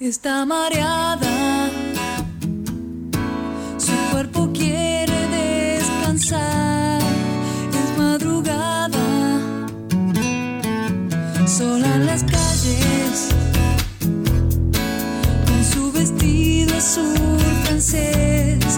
Está mareada, su cuerpo quiere descansar. Es madrugada, sola en las calles, con su vestido azul francés.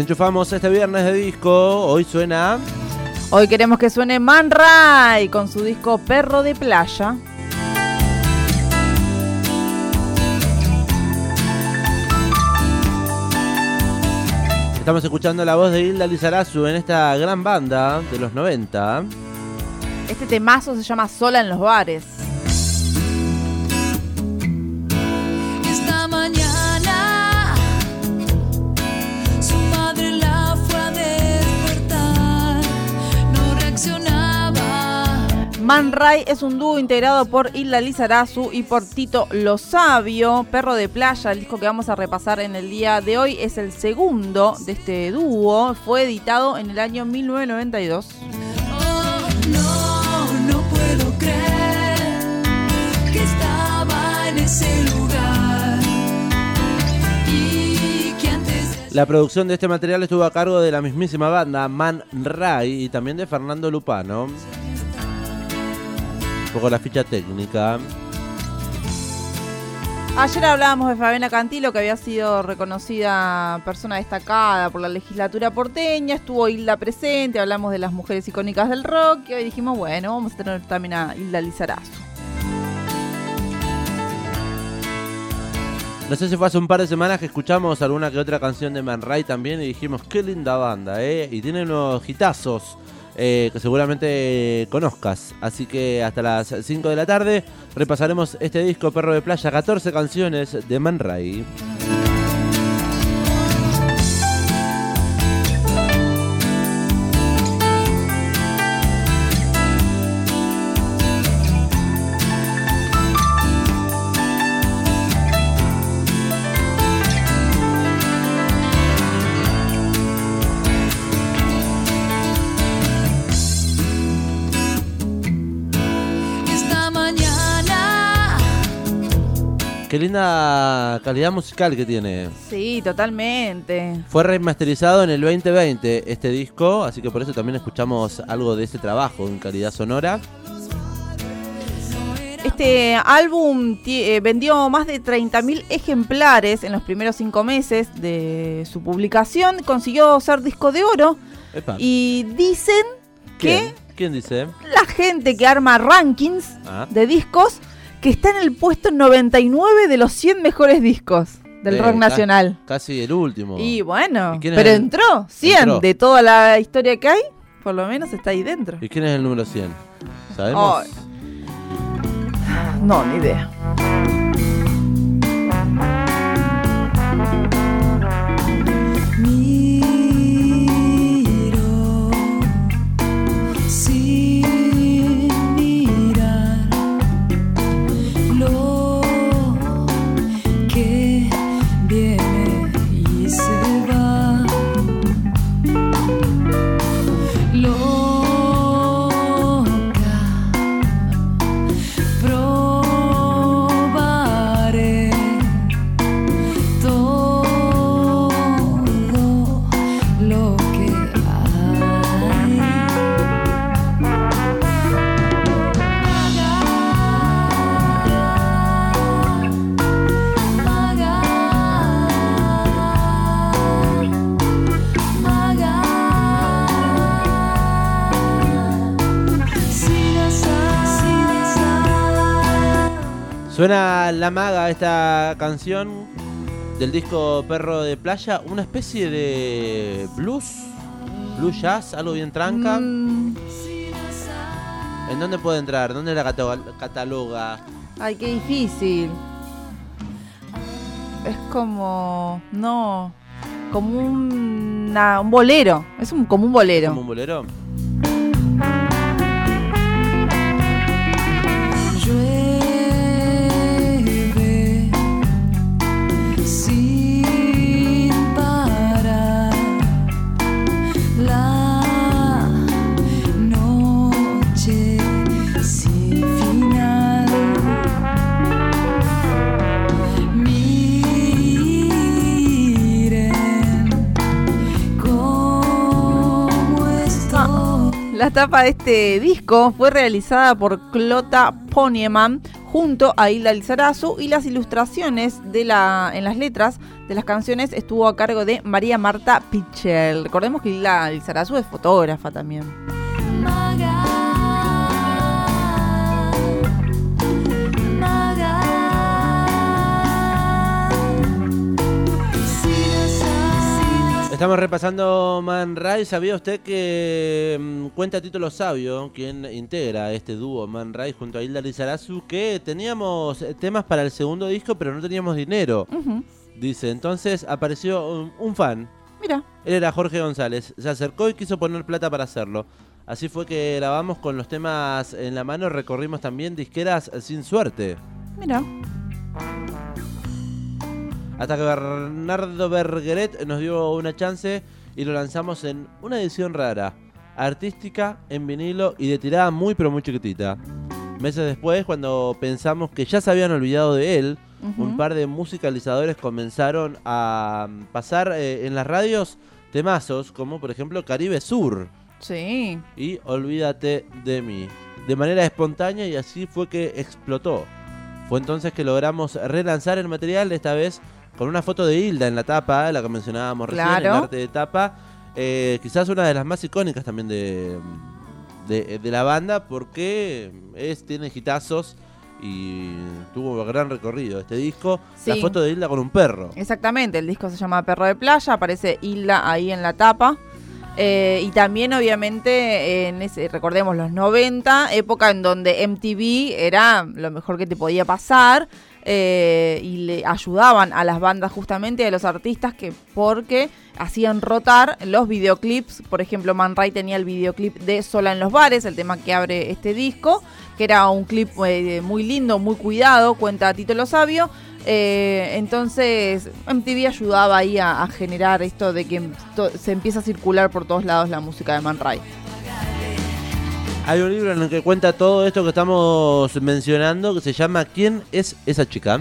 Enchufamos este viernes de disco. Hoy suena. Hoy queremos que suene Man Ray con su disco Perro de Playa. Estamos escuchando la voz de Hilda Lizarazu en esta gran banda de los 90. Este temazo se llama Sola en los bares. Man Ray es un dúo integrado por Hilda Lizarazu y por Tito Lo Sabio. Perro de Playa, el disco que vamos a repasar en el día de hoy, es el segundo de este dúo. Fue editado en el año 1992. Oh, no, no puedo creer que estaba en ese lugar y que antes de La producción de este material estuvo a cargo de la mismísima banda Man Ray y también de Fernando Lupano. Un poco la ficha técnica. Ayer hablábamos de Fabiana Cantilo, que había sido reconocida persona destacada por la legislatura porteña. Estuvo Hilda presente, hablamos de las mujeres icónicas del rock. Y hoy dijimos, bueno, vamos a tener también a Hilda Lizarazu. No sé si fue hace un par de semanas que escuchamos alguna que otra canción de Man Ray también y dijimos, qué linda banda, ¿eh? Y tiene unos hitazos eh, que seguramente conozcas. Así que hasta las 5 de la tarde repasaremos este disco Perro de Playa, 14 canciones de Man Ray. Qué linda calidad musical que tiene. Sí, totalmente. Fue remasterizado en el 2020 este disco, así que por eso también escuchamos algo de ese trabajo en calidad sonora. Este álbum eh, vendió más de 30.000 ejemplares en los primeros cinco meses de su publicación. Consiguió ser disco de oro. Epa. Y dicen ¿Quién? que ¿Quién dice? la gente que arma rankings Ah. de discos que está en el puesto 99 de los 100 mejores discos del Eh, rock nacional. Casi el último. Y bueno, ¿Y quién es pero el- entró 100 entró? de toda la historia que hay, por lo menos está ahí dentro. ¿Y quién es el número 100? ¿Sabemos? Ay. No, ni idea. La Maga, esta canción del disco Perro de Playa, una especie de blues, blues jazz, algo bien tranca. Mm, ¿En dónde puede entrar? ¿Dónde la cata- cataloga? ay, qué difícil. Es como. No. Como un, una- un bolero. Es un, como un bolero. ¿Como un bolero? La tapa de este disco fue realizada por Clota Ponieman junto a Hilda Lizarazu y las ilustraciones en las letras de las canciones estuvo a cargo de María Marta Pichel. Recordemos que Hilda Lizarazu es fotógrafa también. Estamos repasando Man Ray. ¿Sabía usted que mm, cuenta Título Sabio, quien integra este dúo Man Ray junto a Hilda Lizarazu, que teníamos temas para el segundo disco, pero no teníamos dinero? Dice, entonces apareció un, un fan. Mira, Él era Jorge González. Se acercó y quiso poner plata para hacerlo. Así fue que grabamos con los temas en la mano. Recorrimos también disqueras sin suerte. mira. Hasta que Bernardo Bergeret nos dio una chance y lo lanzamos en una edición rara, artística, en vinilo y de tirada muy pero muy chiquitita. Meses después, cuando pensamos que ya se habían olvidado de él, un par de musicalizadores comenzaron a pasar eh, en las radios temazos, como por ejemplo Caribe Sur Sí. y Olvídate de mí, de manera espontánea y así fue que explotó. Fue entonces que logramos relanzar el material, esta vez con una foto de Hilda en la tapa, la que mencionábamos recién, el Claro. arte de tapa, eh, quizás una de las más icónicas también de, de, de la banda, porque es, tiene hitazos y tuvo gran recorrido este disco. La foto de Hilda con un perro. Exactamente, el disco se llama Perro de Playa, aparece Hilda ahí en la tapa. Eh, y también, obviamente, en ese, recordemos los 90, época en donde MTV era lo mejor que te podía pasar. Eh, y le ayudaban a las bandas justamente, a los artistas, que porque hacían rotar los videoclips. Por ejemplo, Man Ray tenía el videoclip de Sola en los bares, el tema que abre este disco, que era un clip eh, muy lindo, muy cuidado, cuenta Tito Lo Sabio. Eh, entonces MTV ayudaba ahí a, a generar esto de que se empieza a circular por todos lados la música de Man Ray. Hay un libro en el que cuenta todo esto que estamos mencionando, que se llama ¿Quién es esa chica?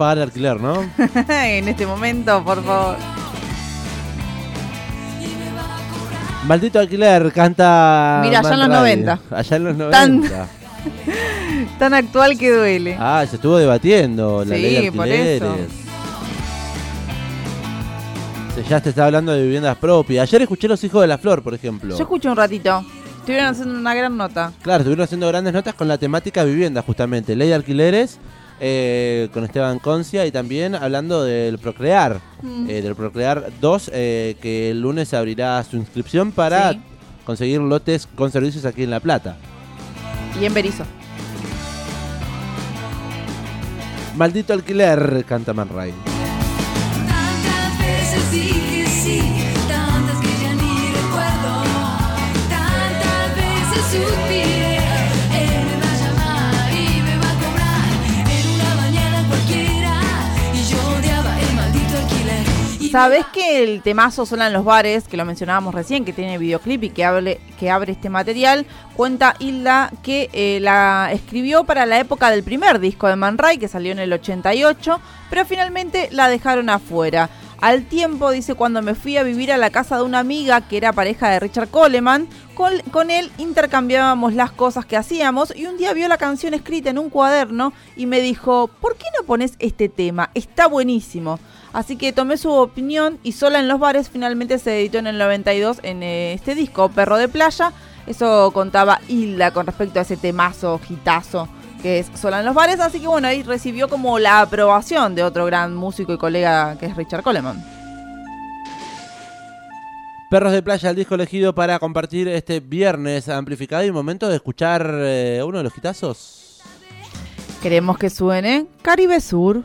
Pagar el alquiler, ¿no? en este momento, por favor. Maldito alquiler, canta. Mira, allá en los Man Ray. 90. Allá en los Tan- 90. Tan actual que duele. Ah, se estuvo debatiendo la Sí, ley de por alquileres. eso. Se- Ya te está hablando de viviendas propias. Ayer escuché Los Hijos de la Flor, por ejemplo. Yo escuché un ratito. Estuvieron haciendo una gran nota. Claro, estuvieron haciendo grandes notas con la temática vivienda, justamente. Ley de alquileres. Eh, con Esteban Concia y también hablando del Procrear, Mm. eh, del Procrear 2, eh, que el lunes se abrirá su inscripción para Sí. conseguir lotes con servicios aquí en La Plata. Y en Berizo. Maldito alquiler, canta Man Ray. Tantas veces dije alquiler. Y me ¿Sabés va- que el temazo Sola en los bares, que lo mencionábamos recién, que tiene videoclip y que, hable, que abre este material, cuenta Hilda que eh, la escribió para la época del primer disco de Man Ray, que salió en el 88, pero finalmente la dejaron afuera. Al tiempo, dice, cuando me fui a vivir a la casa de una amiga que era pareja de Richard Coleman, con, él intercambiábamos las cosas que hacíamos y un día vio la canción escrita en un cuaderno y me dijo, ¿por qué no pones este tema? Está buenísimo. Así que tomé su opinión y sola en los bares finalmente se editó en el 92 en eh, este disco, Perro de Playa. Eso contaba Hilda con respecto a ese temazo, gitazo que es sola en los bares. Así que bueno, ahí recibió como la aprobación de otro gran músico y colega que es Richard Coleman. Perros de Playa, el disco elegido para compartir este viernes amplificado y momento de escuchar eh, uno de los quitazos. Queremos que suene Caribe Sur.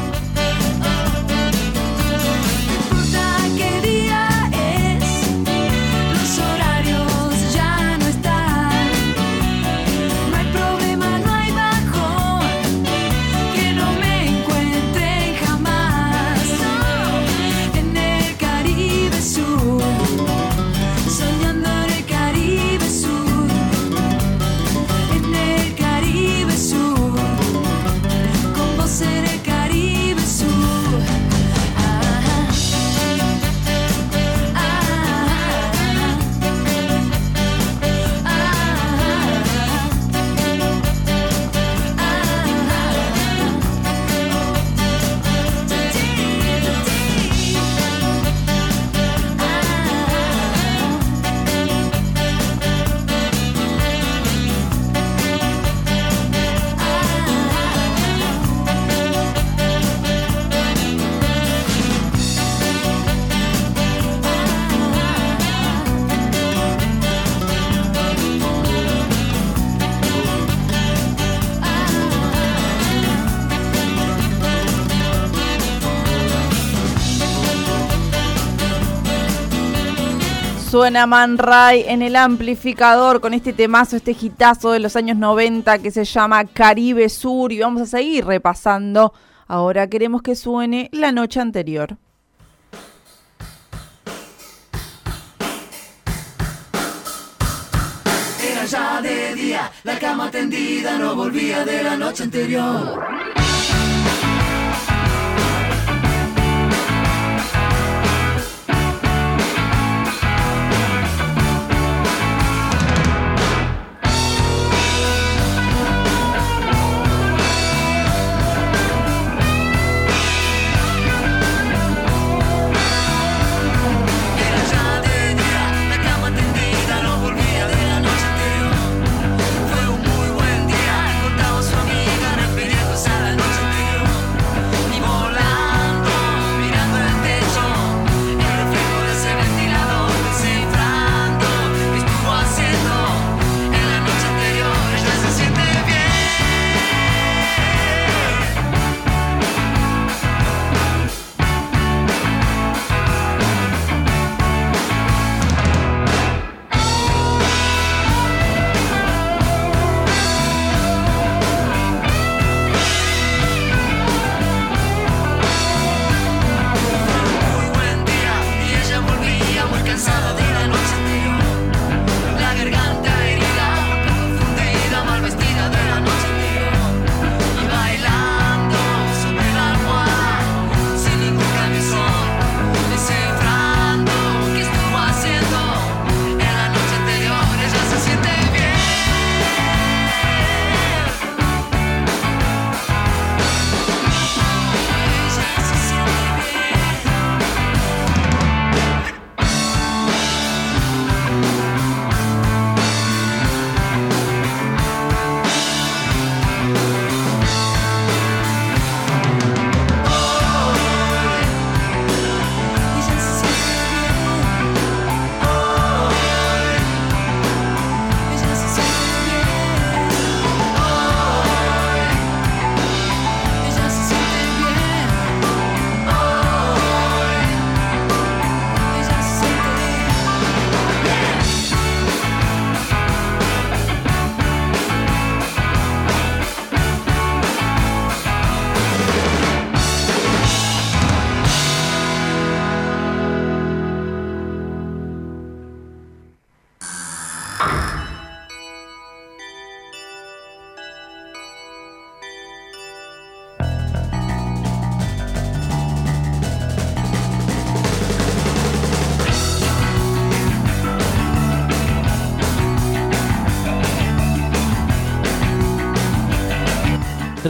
Suena Man Ray en el amplificador con este temazo, este hitazo de los años 90 que se llama Caribe Sur y vamos a seguir repasando. Ahora queremos que suene la noche anterior. Era ya de día, la cama tendida no volvía de la noche anterior.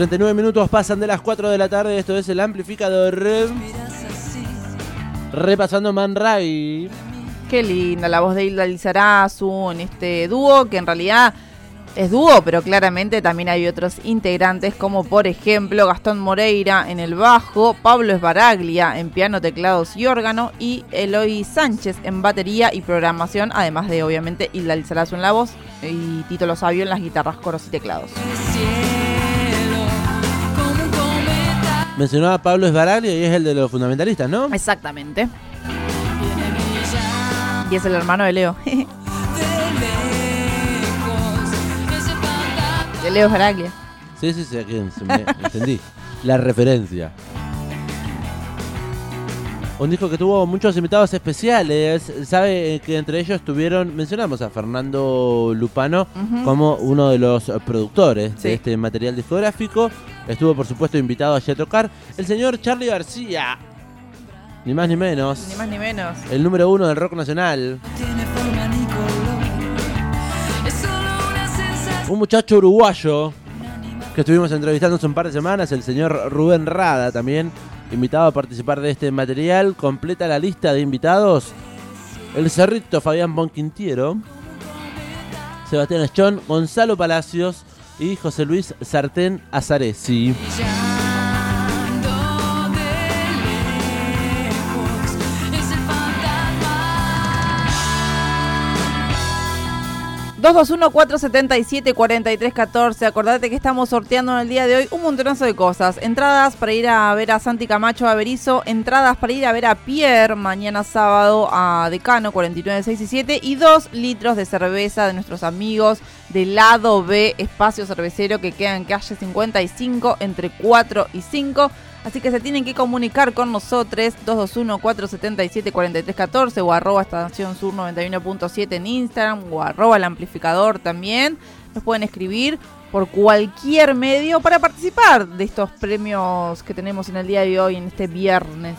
39 minutos pasan de las 4 de la tarde. Esto es el amplificador. Repasando Man Ray. Qué linda la voz de Hilda Lizarazu en este dúo, que en realidad es dúo, pero claramente también hay otros integrantes, como por ejemplo Gastón Moreira en el bajo, Pablo Esbaraglia en piano, teclados y órgano, y Eloy Sánchez en batería y programación, además de obviamente Hilda Lizarazu en la voz y Tito Lo Sabio en las guitarras, coros y teclados. Mencionaba a Pablo Esbaraglia y es el de los fundamentalistas, ¿no? Exactamente. Y es el hermano de Leo. de Leo Esbaraglia. Sí, sí, sí, aquí se me- entendí. La referencia. Un disco que tuvo muchos invitados especiales. Sabe que entre ellos estuvieron, mencionamos a Fernando Lupano como uno de los productores Sí. de este material discográfico. Estuvo, por supuesto, invitado allí a tocar el señor Charlie García. Ni más ni menos. Ni más ni menos. El número uno del rock nacional. Un muchacho uruguayo que estuvimos entrevistando hace un par de semanas, el señor Rubén Rada también, invitado a participar de este material. Completa la lista de invitados. El Cerrito Fabián Bonquintiero, Sebastián Eschón, Gonzalo Palacios y José Luis Sartén Azaresi. 221-477-4314. Acordate que estamos sorteando en el día de hoy un montonazo de cosas. Entradas para ir a ver a Santi Camacho a Berizo. Entradas para ir a ver a Pierre mañana sábado a Decano 49, 6 y 7. Y dos litros de cerveza de nuestros amigos del lado B, espacio cervecero que queda en calle 55 entre 4 y 5. Así que se tienen que comunicar con nosotros 221-477-4314 o arroba estación sur 91.7 en Instagram o arroba el amplificador también. Nos pueden escribir por cualquier medio para participar de estos premios que tenemos en el día de hoy, en este viernes.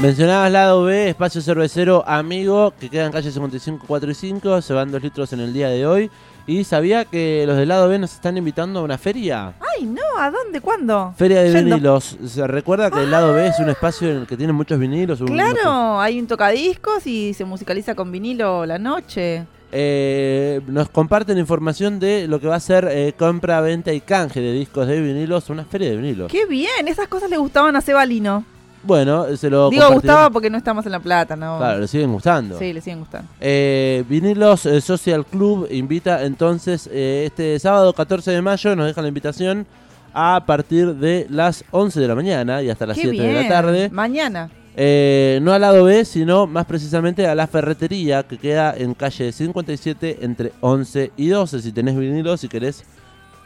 Mencionabas lado B, espacio cervecero amigo, que queda en calle 55, 4 y 5. Se van dos litros en el día de hoy. Y sabía que los del lado B nos están invitando a una feria. Ay, no, ¿a dónde? ¿Cuándo? Feria de Yendo. vinilos. Se recuerda que el lado B es un espacio en el que tienen muchos vinilos. Claro, hay un tocadiscos y se musicaliza con vinilo la noche. Eh, nos comparten información de lo que va a ser eh, compra, venta y canje de discos de vinilos. Una feria de vinilos. Qué bien, esas cosas le gustaban a Cebalino. Bueno, se lo Digo, gustaba porque no estamos en La Plata, ¿no? Claro, le siguen gustando. Sí, le siguen gustando. Eh, Vinilos eh, Social Club invita entonces eh, este sábado 14 de mayo, nos dejan la invitación a partir de las 11 de la mañana y hasta las Qué 7 de la tarde. Mañana. Eh, no al lado B, sino más precisamente a la ferretería que queda en calle 57 entre 11 y 12. Si tenés vinilo, si querés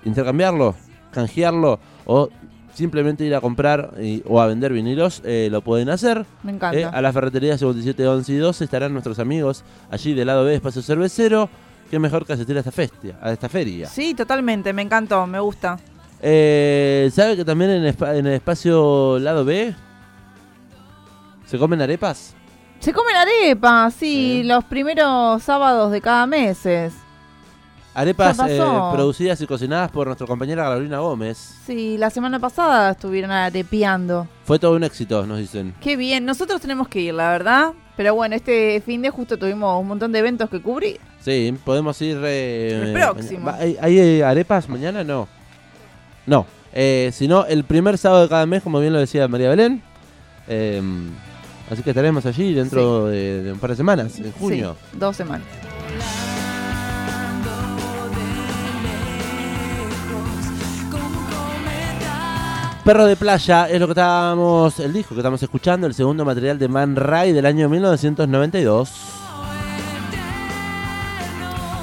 intercambiarlo, canjearlo o simplemente ir a comprar y- o a vender vinilos, eh, lo pueden hacer. Me encanta. Eh, a la ferretería 57, 11 y 12 estarán nuestros amigos allí del lado B, Espacio Cervecero. Qué mejor que asistir a esta, festia, a esta feria. Sí, totalmente, me encantó, me gusta. Eh, ¿Sabe que también en, en el espacio lado B se comen arepas? Se comen arepas, sí, Sí. los primeros sábados de cada mes. es. Arepas eh, producidas y cocinadas por nuestra compañera Carolina Gómez. Sí, la semana pasada estuvieron arepeando. Fue todo un éxito, nos dicen. Qué bien, nosotros tenemos que ir, la verdad. Pero bueno, este fin de justo tuvimos un montón de eventos que cubrir. Sí, podemos ir... eh, El próximo. ma- ¿Hay, hay, eh, arepas mañana? No. No. Eh, sino el primer sábado de cada mes, como bien lo decía María Belén. Eh, así que estaremos allí dentro de, de un par de semanas, en junio. Sí, dos semanas. Perro de Playa es lo que estábamos, el disco que estamos escuchando, el segundo material de Man Ray del año 1992.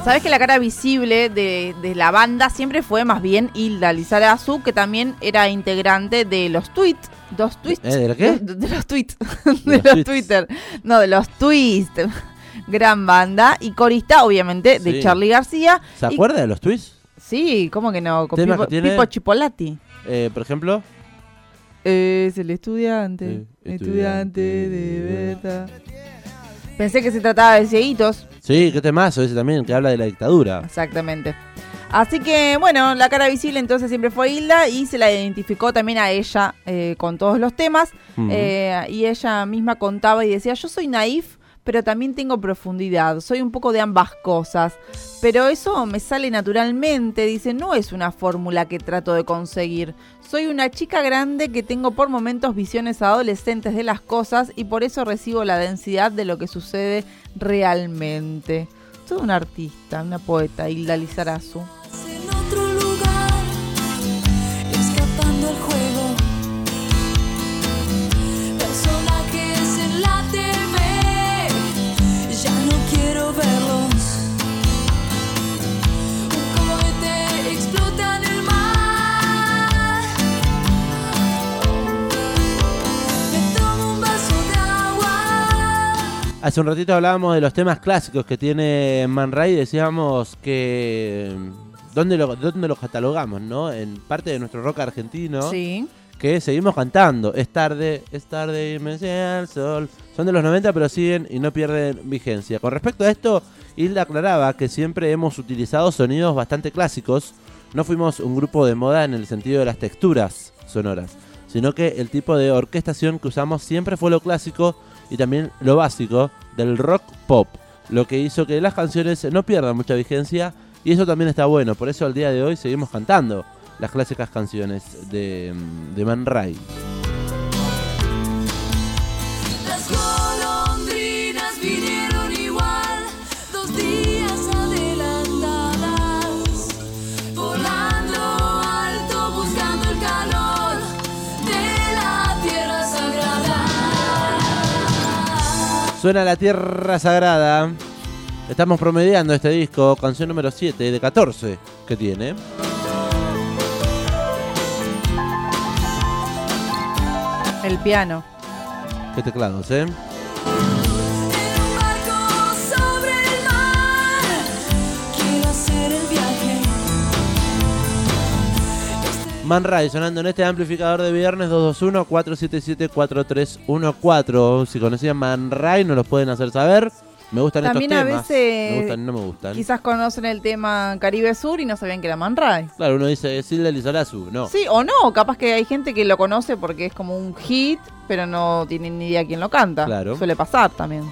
Sabes que la cara visible de, de la banda siempre fue más bien Hilda Lizarazu, que también era integrante de los tweets. ¿Dos tweets? ¿Eh, de qué? De, de los tweets. De los los. Twitter. No, de los tweets. Gran banda. Y corista, obviamente, de Sí. Charlie García. ¿Se Y- acuerda de los tweets? Sí, ¿cómo que no? Con Pipo, que tiene- Pipo Chipolati. Eh, por ejemplo, Es el estudiante. Sí, estudiante estudiante de verdad. Pensé que se trataba de cieguitos. sí, qué temazo ese también, que habla de la dictadura. Exactamente. Así que, bueno, la cara visible entonces siempre fue Hilda y se la identificó también a ella eh, con todos los temas. Eh, y ella misma contaba y decía, yo soy naif, pero también tengo profundidad, soy un poco de ambas cosas. Pero eso me sale naturalmente, dice, no es una fórmula que trato de conseguir. Soy una chica grande que tengo por momentos visiones adolescentes de las cosas y por eso recibo la densidad de lo que sucede realmente. Soy una artista, una poeta, Hilda Lizarazu. Hace un ratito hablábamos de los temas clásicos que tiene Man Ray decíamos que dónde lo, dónde los catalogamos, ¿no? En parte de nuestro rock argentino, Sí. que seguimos cantando. Es tarde, es tarde y me enseña el sol. Son de los 90 pero siguen y no pierden vigencia. Con respecto a esto, Hilda aclaraba que siempre hemos utilizado sonidos bastante clásicos. No fuimos un grupo de moda en el sentido de las texturas sonoras, sino que el tipo de orquestación que usamos siempre fue lo clásico y también lo básico del rock pop, lo que hizo que las canciones no pierdan mucha vigencia y eso también está bueno, por eso al día de hoy seguimos cantando las clásicas canciones de, mm, de Man Ray. Suena la Tierra Sagrada. Estamos promediando este disco, canción número 7 de 14 que tiene. El piano. Qué teclados, ¿eh? Man Ray sonando en este amplificador de viernes 221-477-4314. Si conocían Man Ray, nos los pueden hacer saber. Me gustan También estos a temas. veces Me gustan y no me gustan. Quizás conocen el tema Caribe Sur y no sabían que era Man Ray. Claro, uno dice Silda Lizarazu. No. Sí, o no, capaz que hay gente que lo conoce porque es como un hit, pero no tienen ni idea quién lo canta. Claro. Suele pasar también.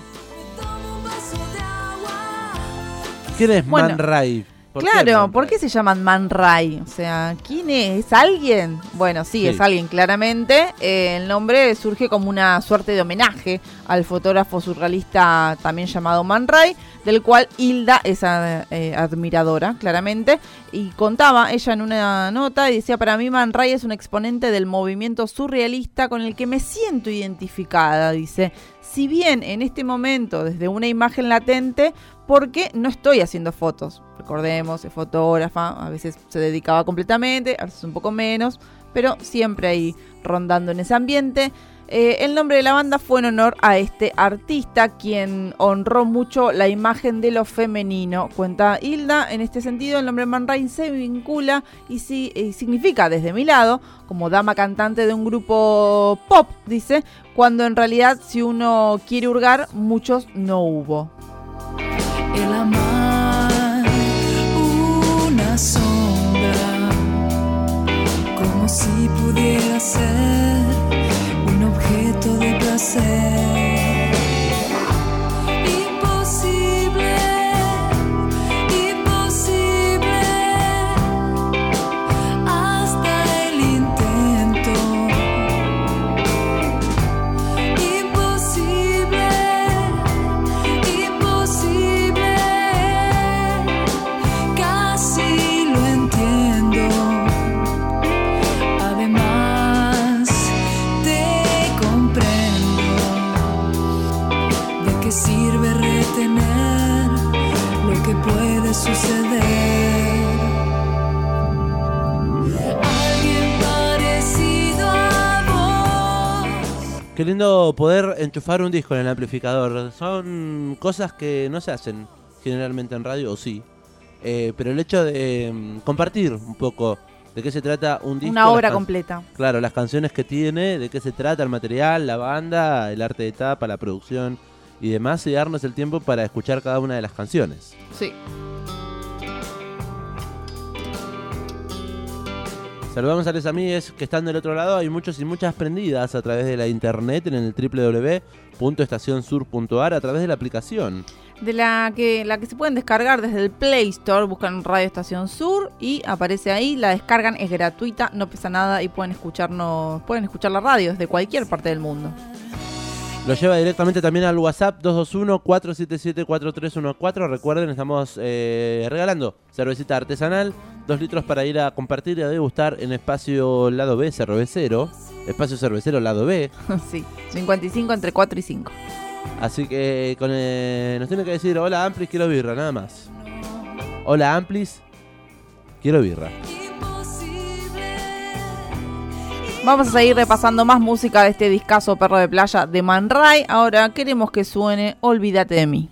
¿Quién es Bueno, Man Ray? ¿Por qué claro, ¿por qué se llaman Man Ray? O sea, ¿quién es? ¿Es alguien? Bueno, sí, Sí. es alguien, claramente. Eh, el nombre surge como una suerte de homenaje al fotógrafo surrealista también llamado Man Ray, del cual Hilda es eh, admiradora, claramente. Y contaba ella en una nota y decía, para mí Man Ray es un exponente del movimiento surrealista con el que me siento identificada, dice. Si bien en este momento, desde una imagen latente, porque no estoy haciendo fotos. Recordemos, es fotógrafa, a veces se dedicaba completamente, a veces un poco menos, pero siempre ahí rondando en ese ambiente. Eh, el nombre de la banda fue en honor a este artista, quien honró mucho la imagen de lo femenino. Cuenta Hilda, en este sentido el nombre Man Ray se vincula y, si- y significa desde mi lado, como dama cantante de un grupo pop, dice, cuando en realidad si uno quiere hurgar, muchos no hubo. El amar sombra, como si pudiera ser un objeto de placer. Qué sirve retener lo que puede suceder? Alguien parecido a vos. Qué lindo poder enchufar un disco en el amplificador. Son cosas que no se hacen generalmente en radio, o sí. Eh, pero el hecho de mm, compartir un poco de qué se trata un disco. Una obra completa. Claro, las canciones que tiene, de qué se trata, el material, la banda, el arte de tapa, la producción y demás, y darnos el tiempo para escuchar cada una de las canciones. Sí. Saludamos a los amigues que están del otro lado. Hay muchos y muchas prendidas a través de la internet en el www.estacionsur.ar a través de la aplicación. De la que, la que se pueden descargar desde el Play Store, buscan Radio Estación Sur y aparece ahí, la descargan, es gratuita, no pesa nada y pueden escucharnos, pueden escuchar la radio desde cualquier parte del mundo. Lo lleva directamente también al WhatsApp 221-477-4314. Recuerden, estamos eh, regalando cervecita artesanal, dos litros para ir a compartir y a degustar en espacio lado B, cervecero. Espacio cervecero lado B. sí, 55 entre 4 y 5. Así que con, eh, nos tiene que decir, hola Amplis, quiero birra, nada más. Hola Amplis, quiero birra. Vamos a seguir repasando más música de este discazo Perro de Playa de Man Ray. Ahora queremos que suene Olvídate de mí.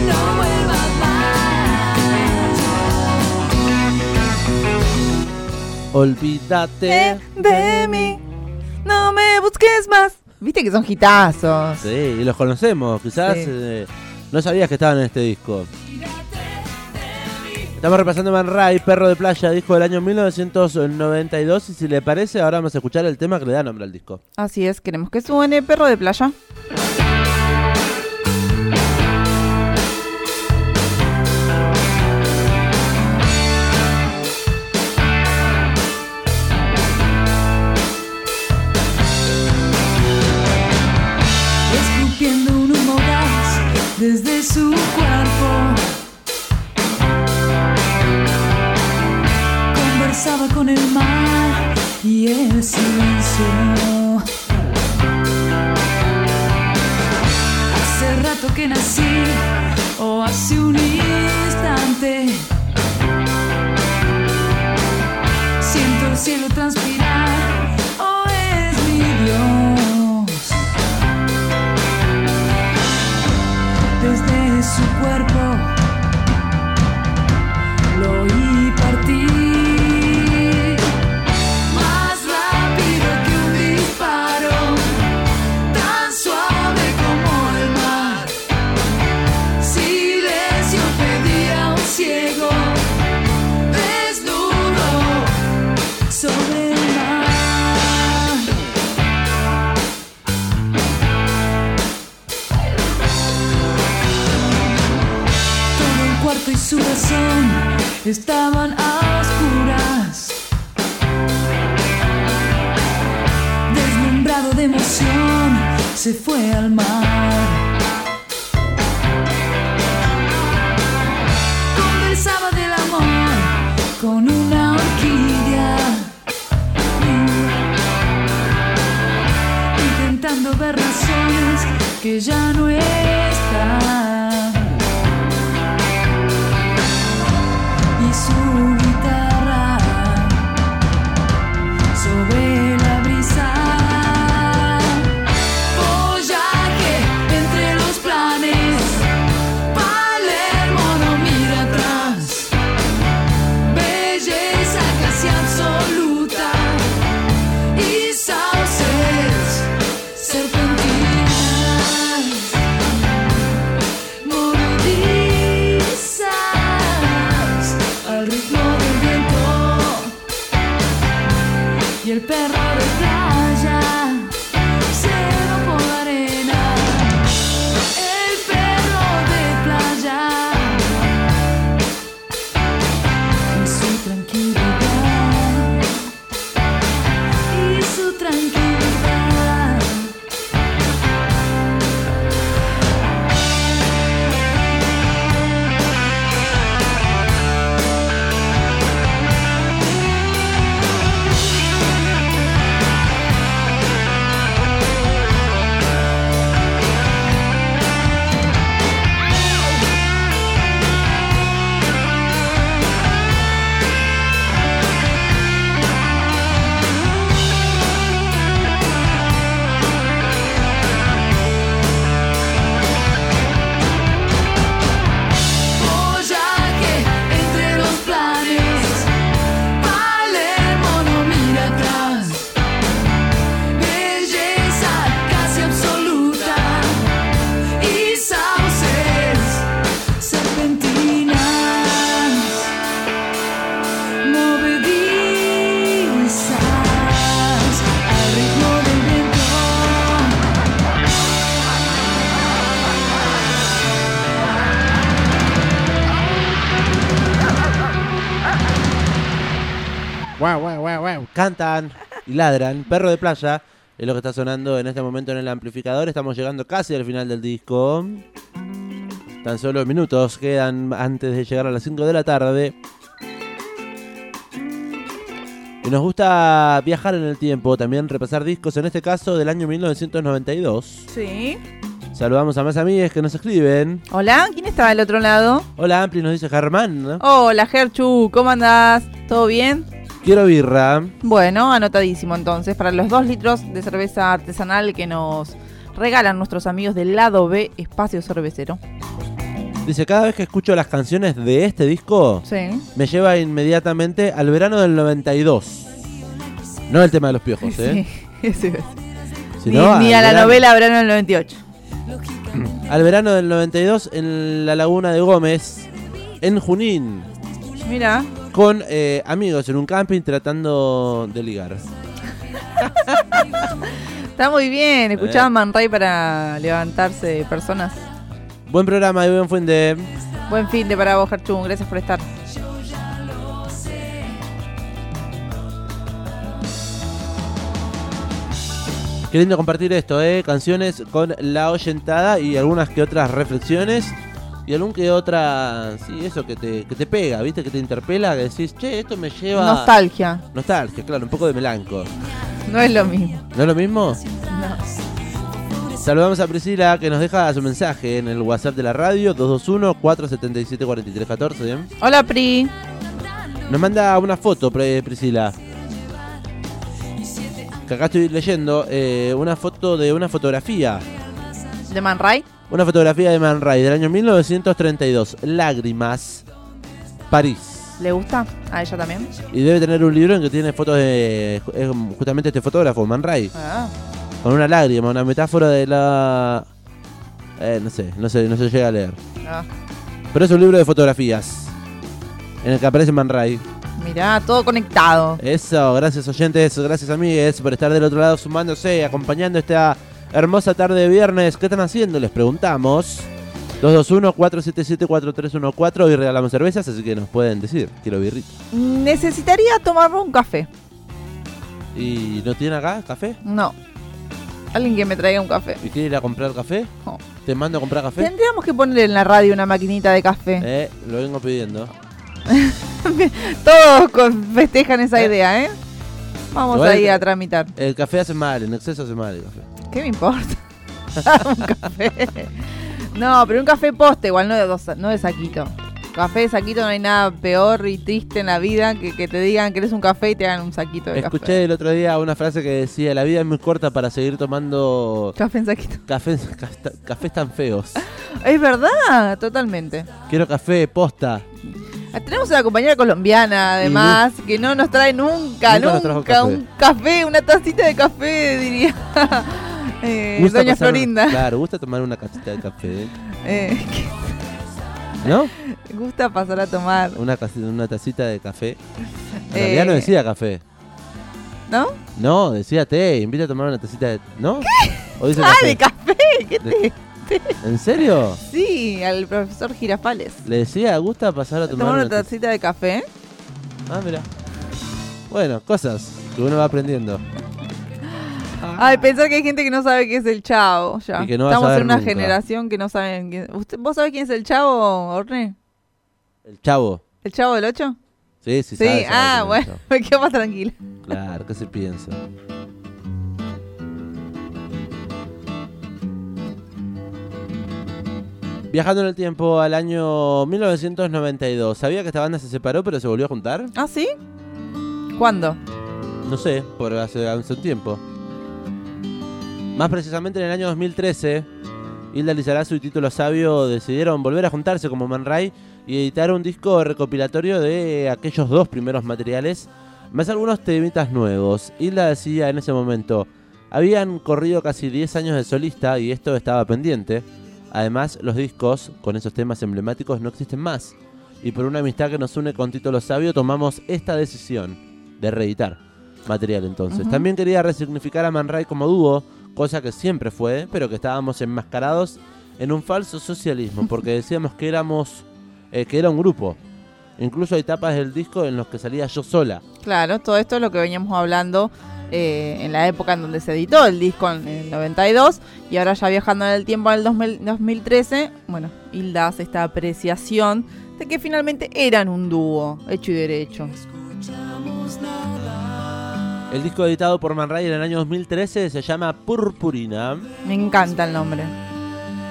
No vuelvas más. Olvídate. de mí. No me busques más. Viste que son hitazos. Sí, y los conocemos. Quizás Sí. eh, no sabías que estaban en este disco. Estamos repasando Man Ray, Perro de Playa, disco del año 1992. Y si le parece, ahora vamos a escuchar el tema que le da nombre al disco. Así es, queremos que suene Perro de Playa. Hace un instante. Siento el cielo transpirar, estaban a oscuras. Deslumbrado de emoción, se fue al mar. Guau, guau, guau, guau. Cantan y ladran. Perro de playa es lo que está sonando en este momento en el amplificador. Estamos llegando casi al final del disco. Tan solo minutos quedan antes de llegar a las 5 de la tarde. Y nos gusta viajar en el tiempo, también repasar discos, en este caso del año 1992. Sí. Saludamos a más amigues que nos escriben. Hola, ¿quién está del otro lado? Hola Ampli, nos dice Germán. ¿no? Hola, Gerchu, ¿cómo andás? ¿Todo bien? Quiero birra. Bueno, anotadísimo entonces para los dos litros de cerveza artesanal que nos regalan nuestros amigos del lado B Espacio Cervecero. Dice, cada vez que escucho las canciones de este disco, Sí. me lleva inmediatamente al verano del 92. No el tema de los piojos, ¿eh? Sí, ese es. Ni, Sino ni a la verano- novela Verano del 98. Al verano del 92 en la laguna de Gómez, en Junín, Mira, con eh, amigos en un camping tratando de ligar. está muy bien. Eh. Escuchaban Man Ray para levantarse de personas. Buen programa y buen fin de... Buen fin de para vos, Gerchu. Gracias por estar. Qué lindo compartir esto, ¿eh? Canciones con la oyentada y algunas que otras reflexiones. Y algún que otra, sí, eso que te, que te pega, ¿viste? Que te interpela, que decís, che, esto me lleva... Nostalgia. Nostalgia, claro, un poco de melanco. No es lo mismo. ¿No es lo mismo? No. Saludamos a Priscila que nos deja su mensaje en el WhatsApp de la radio 221-477-4314. ¿bien? Hola, Pri. Nos manda una foto, Priscila. Que acá estoy leyendo eh, una foto de una fotografía. ¿De Man Ray? Una fotografía de Man Ray del año 1932. Lágrimas. París. ¿Le gusta? A ella también. Y debe tener un libro en que tiene fotos de es justamente este fotógrafo, Man Ray. Ah. Con una lágrima, una metáfora de la... Eh, no sé, no sé, no se llega a leer. ah. Pero es un libro de fotografías. En el que aparece Man Ray. Mirá, todo conectado. Eso, gracias oyentes, gracias amigues por estar del otro lado sumándose, acompañando esta hermosa tarde de viernes. ¿Qué están haciendo? Les preguntamos. 221-477-4314. Hoy regalamos cervezas, así que nos pueden decir. Quiero birrita. Necesitaría tomarme un café. ¿Y no tiene acá café? No. Alguien que me traiga un café. ¿Y quiere ir a comprar café? No. ¿Te mando a comprar café? Tendríamos que poner en la radio una maquinita de café. Eh, lo vengo pidiendo. Todos festejan esa Eh. idea, ¿eh? Vamos Igual ahí a tramitar. El café hace mal, en exceso hace mal el café. ¿Qué me importa? un café. No, pero un café poste, igual no de, dos, no de saquito. Café de saquito no hay nada peor y triste en la vida que que te digan que eres un café y te hagan un saquito de Escuché café. el otro día una frase que decía, la vida es muy corta para seguir tomando Café en saquito. cafés, casta- cafés tan feos. Es verdad, totalmente. Quiero café, posta. Ah, Tenemos una compañera colombiana, además, que no nos trae nunca, Nunca café. un café, una tacita de café, diría eh, Gusta Doña pasar- Florinda. Claro, gusta tomar una casita de café. Eh, ¿No? gusta pasar a tomar, Una, una tacita de café. En Eh, realidad no decía café. ¿no? No, decía té, invita a tomar una tacita de... ¿No? ¿O dice Ah, café? de café, ¿qué te? ¿En serio? Sí, al profesor Girafales. Le decía, gusta pasar a tomar, Tomar una tacita de café. Ah, mira. Bueno, cosas que uno va aprendiendo. Ay, pensar que hay gente que no sabe qué es el chavo. Ya. Y que no va a Estamos saber en una nunca. generación que no saben quién. ¿Usted, ¿Vos sabés quién es el chavo, Orne? El chavo. ¿El chavo del 8? Sí, sí, Sí, sabe, sabe ah, quién es bueno, chavo. me quedo más tranquila. Claro, ¿qué se piensa? Viajando en el tiempo al año 1992. ¿Sabía que esta banda se separó pero se volvió a juntar? ¿Ah, sí? ¿Cuándo? No sé, por hace, hace un tiempo. Más precisamente en el año 2013, Hilda Lizarazu y Título Sabio decidieron volver a juntarse como Man Ray y editar un disco recopilatorio de aquellos dos primeros materiales, más algunos temitas nuevos. Hilda decía en ese momento, habían corrido casi 10 años de solista y esto estaba pendiente. Además, los discos con esos temas emblemáticos no existen más. Y por una amistad que nos une con Título Sabio tomamos esta decisión de reeditar material entonces. También quería resignificar a Man Ray como dúo, cosa que siempre fue, pero que estábamos enmascarados en un falso socialismo, porque decíamos que éramos, eh, que era un grupo. Incluso hay etapas del disco en los que salía yo sola. Claro, todo esto es lo que veníamos hablando eh, en la época en donde se editó el disco en el 92 y ahora ya viajando en el tiempo al 2000 2013, bueno, Hilda hace esta apreciación de que finalmente eran un dúo, hecho y derecho. El disco editado por Man Ray en el año 2013 se llama Purpurina. Me encanta el nombre.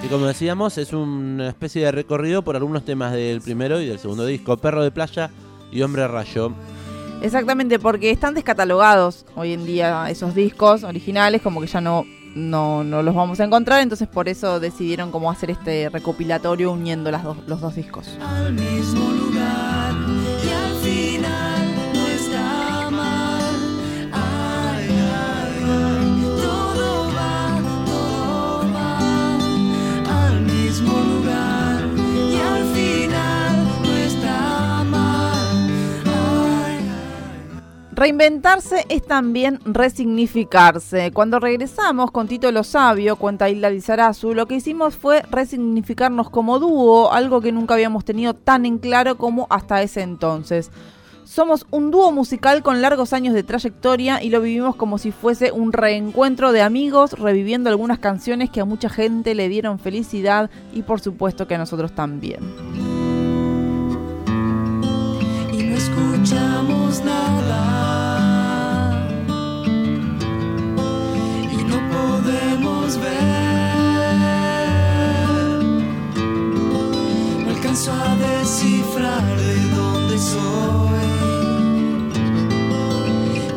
Y como decíamos, es una especie de recorrido por algunos temas del primero y del segundo disco, Perro de Playa y Hombre Rayo. Exactamente, porque están descatalogados hoy en día esos discos originales, como que ya no, no, no los vamos a encontrar, entonces por eso decidieron cómo hacer este recopilatorio uniendo las dos, los dos discos. Reinventarse es también resignificarse. Cuando regresamos con Tito Lo Sabio, cuenta Hilda Lizarazu, lo que hicimos fue resignificarnos como dúo, algo que nunca habíamos tenido tan en claro como hasta ese entonces. Somos un dúo musical con largos años de trayectoria y lo vivimos como si fuese un reencuentro de amigos, reviviendo algunas canciones que a mucha gente le dieron felicidad y por supuesto que a nosotros también. Escuchamos nada. Y no podemos ver. No alcanzo a descifrar de dónde soy.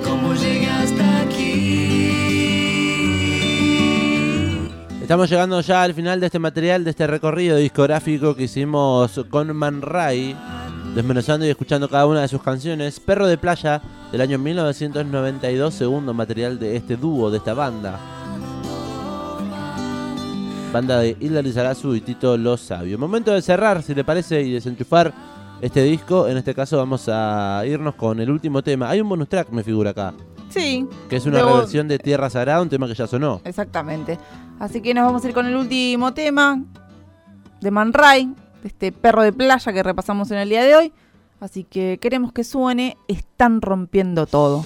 Cómo llegué hasta aquí Estamos llegando ya al final de este material, de este recorrido discográfico que hicimos con Man Ray, desmenuzando y escuchando cada una de sus canciones. Perro de Playa, del año 1992, segundo material de este dúo, de esta banda. Banda de Hilda Lizarazu y Tito Lo Sabio. Momento de cerrar, si le parece, y desenchufar este disco. En este caso vamos a irnos con el último tema. Hay un bonus track, me figura acá. Sí. Que es una reversión de Tierra Sagrada, un tema que ya sonó. Exactamente. Así que nos vamos a ir con el último tema de Man Ray, este perro de playa que repasamos en el día de hoy. Así que queremos que suene, están rompiendo todo.